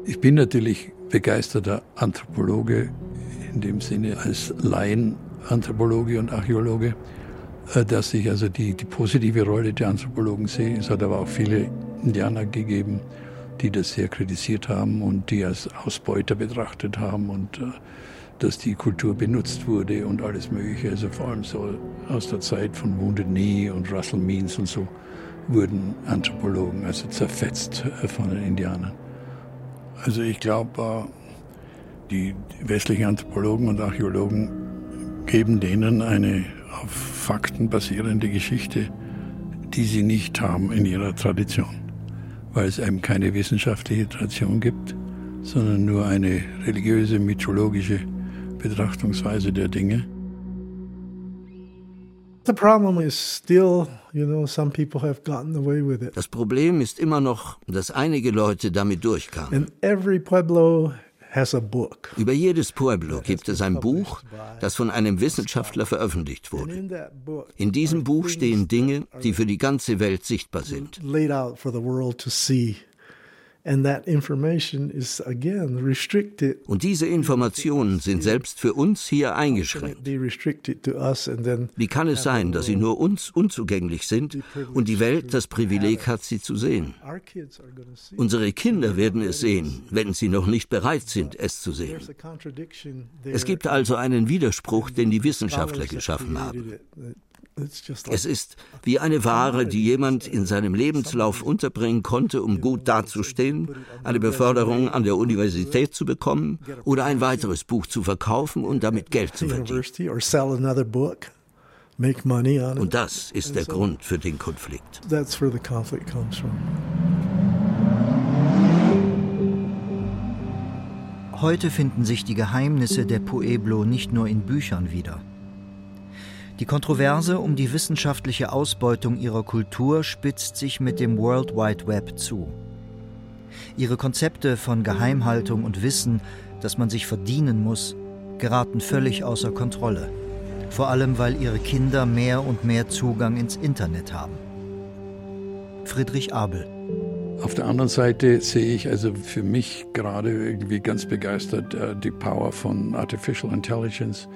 Ich bin natürlich begeisterter Anthropologe, in dem Sinne als Laienanthropologe und Archäologe. Äh, dass ich also die, die positive Rolle der Anthropologen sehe. Es hat aber auch viele Indianer gegeben, die das sehr kritisiert haben und die als Ausbeuter betrachtet haben und äh, dass die Kultur benutzt wurde und alles Mögliche. Also vor allem so aus der Zeit von Wounded Knee und Russell Means und so wurden Anthropologen also zerfetzt äh, von den Indianern. Also ich glaube, die westlichen Anthropologen und Archäologen geben denen eine auf Fakten basierende Geschichte, die sie nicht haben in ihrer Tradition, weil es eben keine wissenschaftliche Tradition gibt sondern nur eine religiöse, mythologische Betrachtungsweise der Dinge. Das Problem ist immer noch, dass einige Leute damit durchkamen. Über jedes Pueblo gibt es ein Buch, das von einem Wissenschaftler veröffentlicht wurde. In diesem Buch stehen Dinge, die für die ganze Welt sichtbar sind. Und diese Informationen sind selbst für uns hier eingeschränkt. Wie kann es sein, dass sie nur uns unzugänglich sind und die Welt das Privileg hat, sie zu sehen? Unsere Kinder werden es sehen, wenn sie noch nicht bereit sind, es zu sehen. Es gibt also einen Widerspruch, den die Wissenschaftler geschaffen haben. Es ist wie eine Ware, die jemand in seinem Lebenslauf unterbringen konnte, um gut dazustehen, eine Beförderung an der Universität zu bekommen oder ein weiteres Buch zu verkaufen und damit Geld zu verdienen. Und das ist der Grund für den Konflikt. Heute finden sich die Geheimnisse der Pueblo nicht nur in Büchern wieder. Die Kontroverse um die wissenschaftliche Ausbeutung ihrer Kultur spitzt sich mit dem World Wide Web zu. Ihre Konzepte von Geheimhaltung und Wissen, das man sich verdienen muss, geraten völlig außer Kontrolle. Vor allem, weil ihre Kinder mehr und mehr Zugang ins Internet haben. Friedrich Abel. Auf der anderen Seite sehe ich also für mich gerade irgendwie ganz begeistert äh, die Power von Artificial Intelligence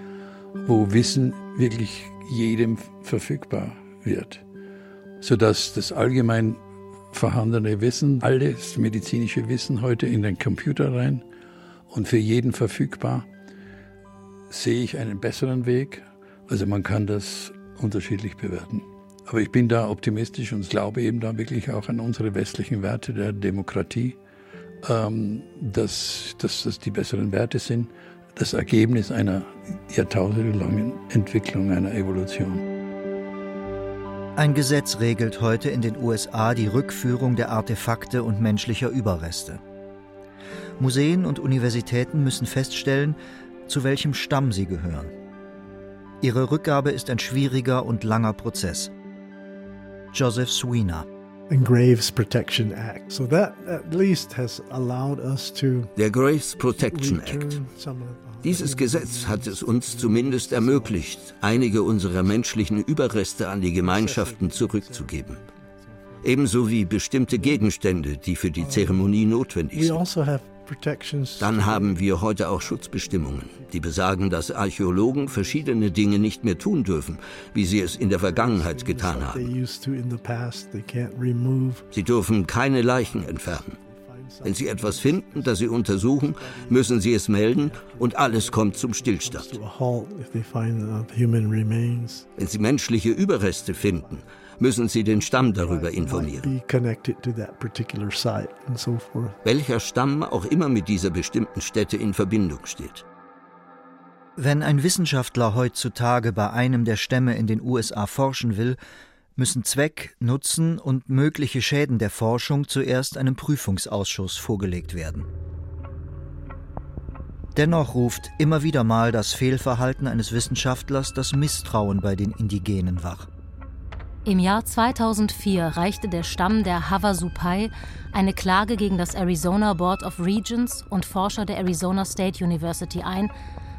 wo Wissen wirklich jedem verfügbar wird, sodass das allgemein vorhandene Wissen, alles medizinische Wissen heute in den Computer rein und für jeden verfügbar, sehe ich einen besseren Weg. Also man kann das unterschiedlich bewerten. Aber ich bin da optimistisch und glaube eben da wirklich auch an unsere westlichen Werte der Demokratie, ähm, dass, dass das die besseren Werte sind das Ergebnis einer jahrtausendelangen Entwicklung, einer Evolution. Ein Gesetz regelt heute in den USA die Rückführung der Artefakte und menschlicher Überreste. Museen und Universitäten müssen feststellen, zu welchem Stamm sie gehören. Ihre Rückgabe ist ein schwieriger und langer Prozess. Joseph Sweener and Graves Protection Act. So that at least has allowed us to Der Graves Protection Act. Dieses Gesetz hat es uns zumindest ermöglicht, einige unserer menschlichen Überreste an die Gemeinschaften zurückzugeben. Ebenso wie bestimmte Gegenstände, die für die Zeremonie notwendig sind. Also dann haben wir heute auch Schutzbestimmungen, die besagen, dass Archäologen verschiedene Dinge nicht mehr tun dürfen, wie sie es in der Vergangenheit getan haben. Sie dürfen keine Leichen entfernen. Wenn Sie etwas finden, das Sie untersuchen, müssen Sie es melden und alles kommt zum Stillstand. Wenn Sie menschliche Überreste finden, müssen Sie den Stamm darüber informieren. Welcher Stamm auch immer mit dieser bestimmten Stätte in Verbindung steht. Wenn ein Wissenschaftler heutzutage bei einem der Stämme in den USA forschen will, müssen Zweck, Nutzen und mögliche Schäden der Forschung zuerst einem Prüfungsausschuss vorgelegt werden. Dennoch ruft immer wieder mal das Fehlverhalten eines Wissenschaftlers das Misstrauen bei den Indigenen wach. Im Jahr 2004 reichte der Stamm der Havasupai eine Klage gegen das Arizona Board of Regents und Forscher der Arizona State University ein,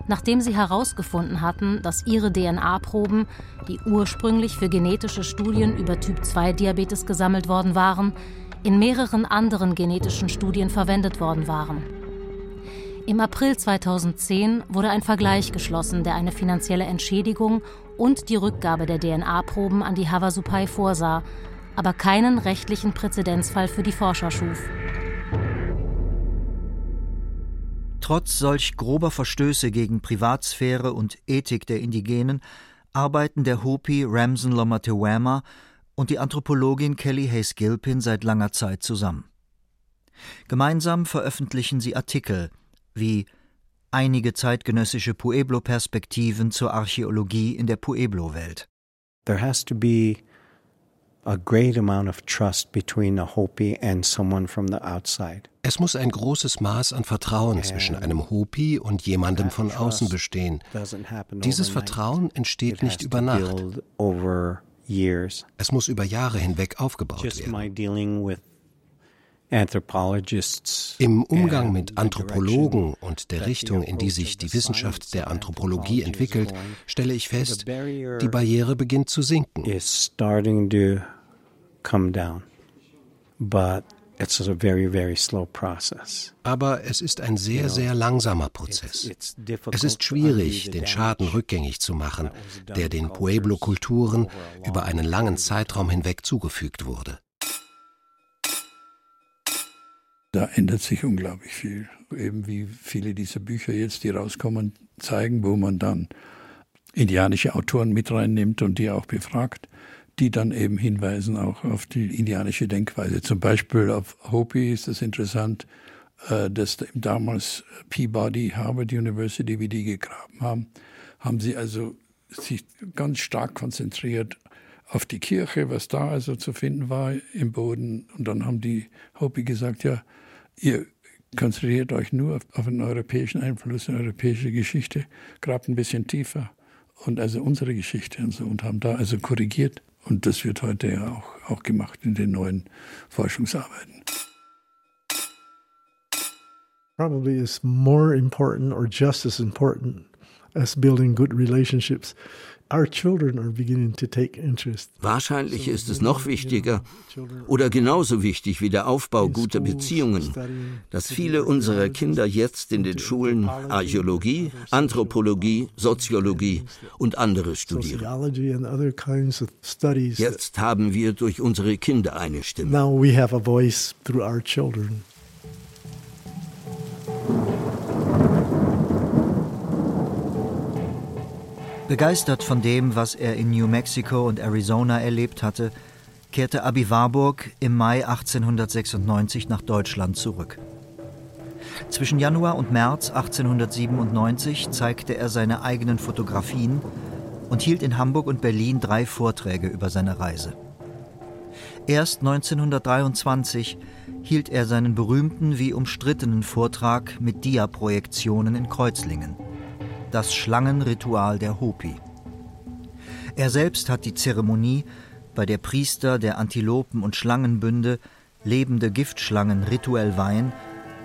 nachdem sie herausgefunden hatten, dass ihre DNA-Proben, die ursprünglich für genetische Studien über Typ-2-Diabetes gesammelt worden waren, in mehreren anderen genetischen Studien verwendet worden waren. Im April 2010 wurde ein Vergleich geschlossen, der eine finanzielle Entschädigung und die Rückgabe der DNA-Proben an die Havasupai vorsah, aber keinen rechtlichen Präzedenzfall für die Forscher schuf. Trotz solch grober Verstöße gegen Privatsphäre und Ethik der Indigenen arbeiten der Hopi Ramson Lomatewama und die Anthropologin Kelly Hayes Gilpin seit langer Zeit zusammen. Gemeinsam veröffentlichen sie Artikel wie einige zeitgenössische Pueblo-Perspektiven zur Archäologie in der Pueblo-Welt. There has to be a great amount of trust between a Hopi and someone from the outside. Es muss ein großes Maß an Vertrauen zwischen einem Hopi und jemandem von außen bestehen. Dieses Vertrauen entsteht nicht über Nacht. Es muss über Jahre hinweg aufgebaut werden. Im Umgang mit Anthropologen und der Richtung, in die sich die Wissenschaft der Anthropologie entwickelt, stelle ich fest, die Barriere beginnt zu sinken. Aber es ist ein sehr, sehr langsamer Prozess. Es ist schwierig, den Schaden rückgängig zu machen, der den Pueblo-Kulturen über einen langen Zeitraum hinweg zugefügt wurde. Da ändert sich unglaublich viel. Eben wie viele dieser Bücher jetzt, die rauskommen, zeigen, wo man dann indianische Autoren mit reinnimmt und die auch befragt die dann eben hinweisen auch auf die indianische Denkweise. Zum Beispiel auf Hopi ist es interessant, äh, dass damals Peabody, Harvard University, wie die gegraben haben, haben sie also sich ganz stark konzentriert auf die Kirche, was da also zu finden war im Boden. Und dann haben die Hopi gesagt, ja, ihr konzentriert euch nur auf, einen europäischen Einfluss, eine europäische Geschichte, grabt ein bisschen tiefer und also unsere Geschichte und so und haben da also korrigiert. Und das wird heute ja auch, auch gemacht in den neuen Forschungsarbeiten. Probably is more important or just as important as building good relationships Wahrscheinlich ist es noch wichtiger oder genauso wichtig wie der Aufbau guter Beziehungen, dass viele unserer Kinder jetzt in den Schulen Archäologie, Anthropologie, Soziologie und anderes studieren. Jetzt haben wir durch unsere Kinder eine Stimme. Now we have a voice through our children. Begeistert von dem, was er in New Mexico und Arizona erlebt hatte, kehrte Abi Warburg im Mai 1896 nach Deutschland zurück. Zwischen Januar und März 1897 zeigte er seine eigenen Fotografien und hielt in Hamburg und Berlin drei Vorträge über seine Reise. Erst 1923 hielt er seinen berühmten wie umstrittenen Vortrag mit Diaprojektionen in Kreuzlingen das Schlangenritual der Hopi. Er selbst hat die Zeremonie, bei der Priester der Antilopen- und Schlangenbünde lebende Giftschlangen rituell weihen,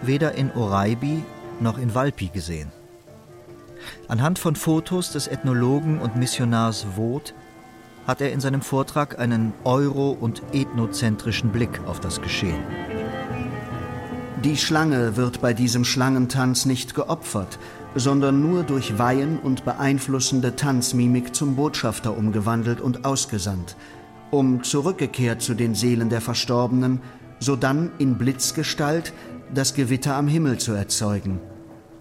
weder in Oraibi noch in Walpi gesehen. Anhand von Fotos des Ethnologen und Missionars Voth hat er in seinem Vortrag einen euro- und ethnozentrischen Blick auf das Geschehen. Die Schlange wird bei diesem Schlangentanz nicht geopfert, sondern nur durch Weihen und beeinflussende Tanzmimik zum Botschafter umgewandelt und ausgesandt, um zurückgekehrt zu den Seelen der Verstorbenen, sodann in Blitzgestalt das Gewitter am Himmel zu erzeugen.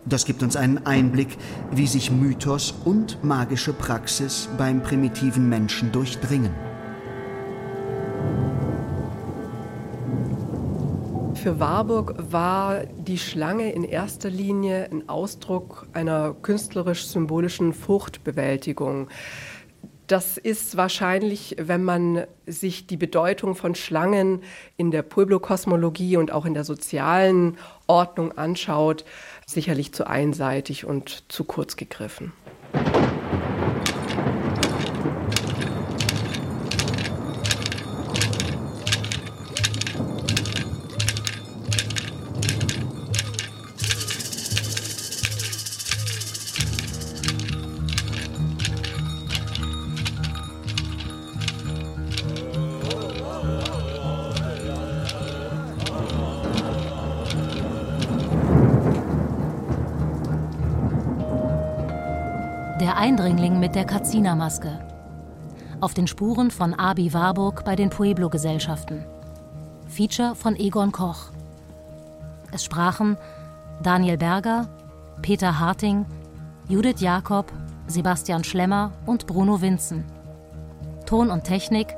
Das gibt uns einen Einblick, wie sich Mythos und magische Praxis beim primitiven Menschen durchdringen. Für Warburg war die Schlange in erster Linie ein Ausdruck einer künstlerisch-symbolischen Furchtbewältigung. Das ist wahrscheinlich, wenn man sich die Bedeutung von Schlangen in der Pueblo-Kosmologie und auch in der sozialen Ordnung anschaut, sicherlich zu einseitig und zu kurz gegriffen. Katziner-Maske. Auf den Spuren von Abi Warburg bei den Pueblo-Gesellschaften. Feature von Egon Koch. Es sprachen Daniel Berger, Peter Harting, Judith Jakob, Sebastian Schlemmer und Bruno Winzen. Ton und Technik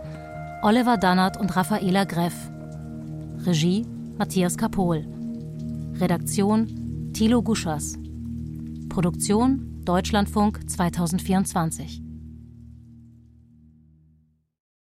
Oliver Dannert und Raffaela Greff. Regie Matthias Kapohl. Redaktion Thilo Guschers. Produktion Deutschlandfunk 2024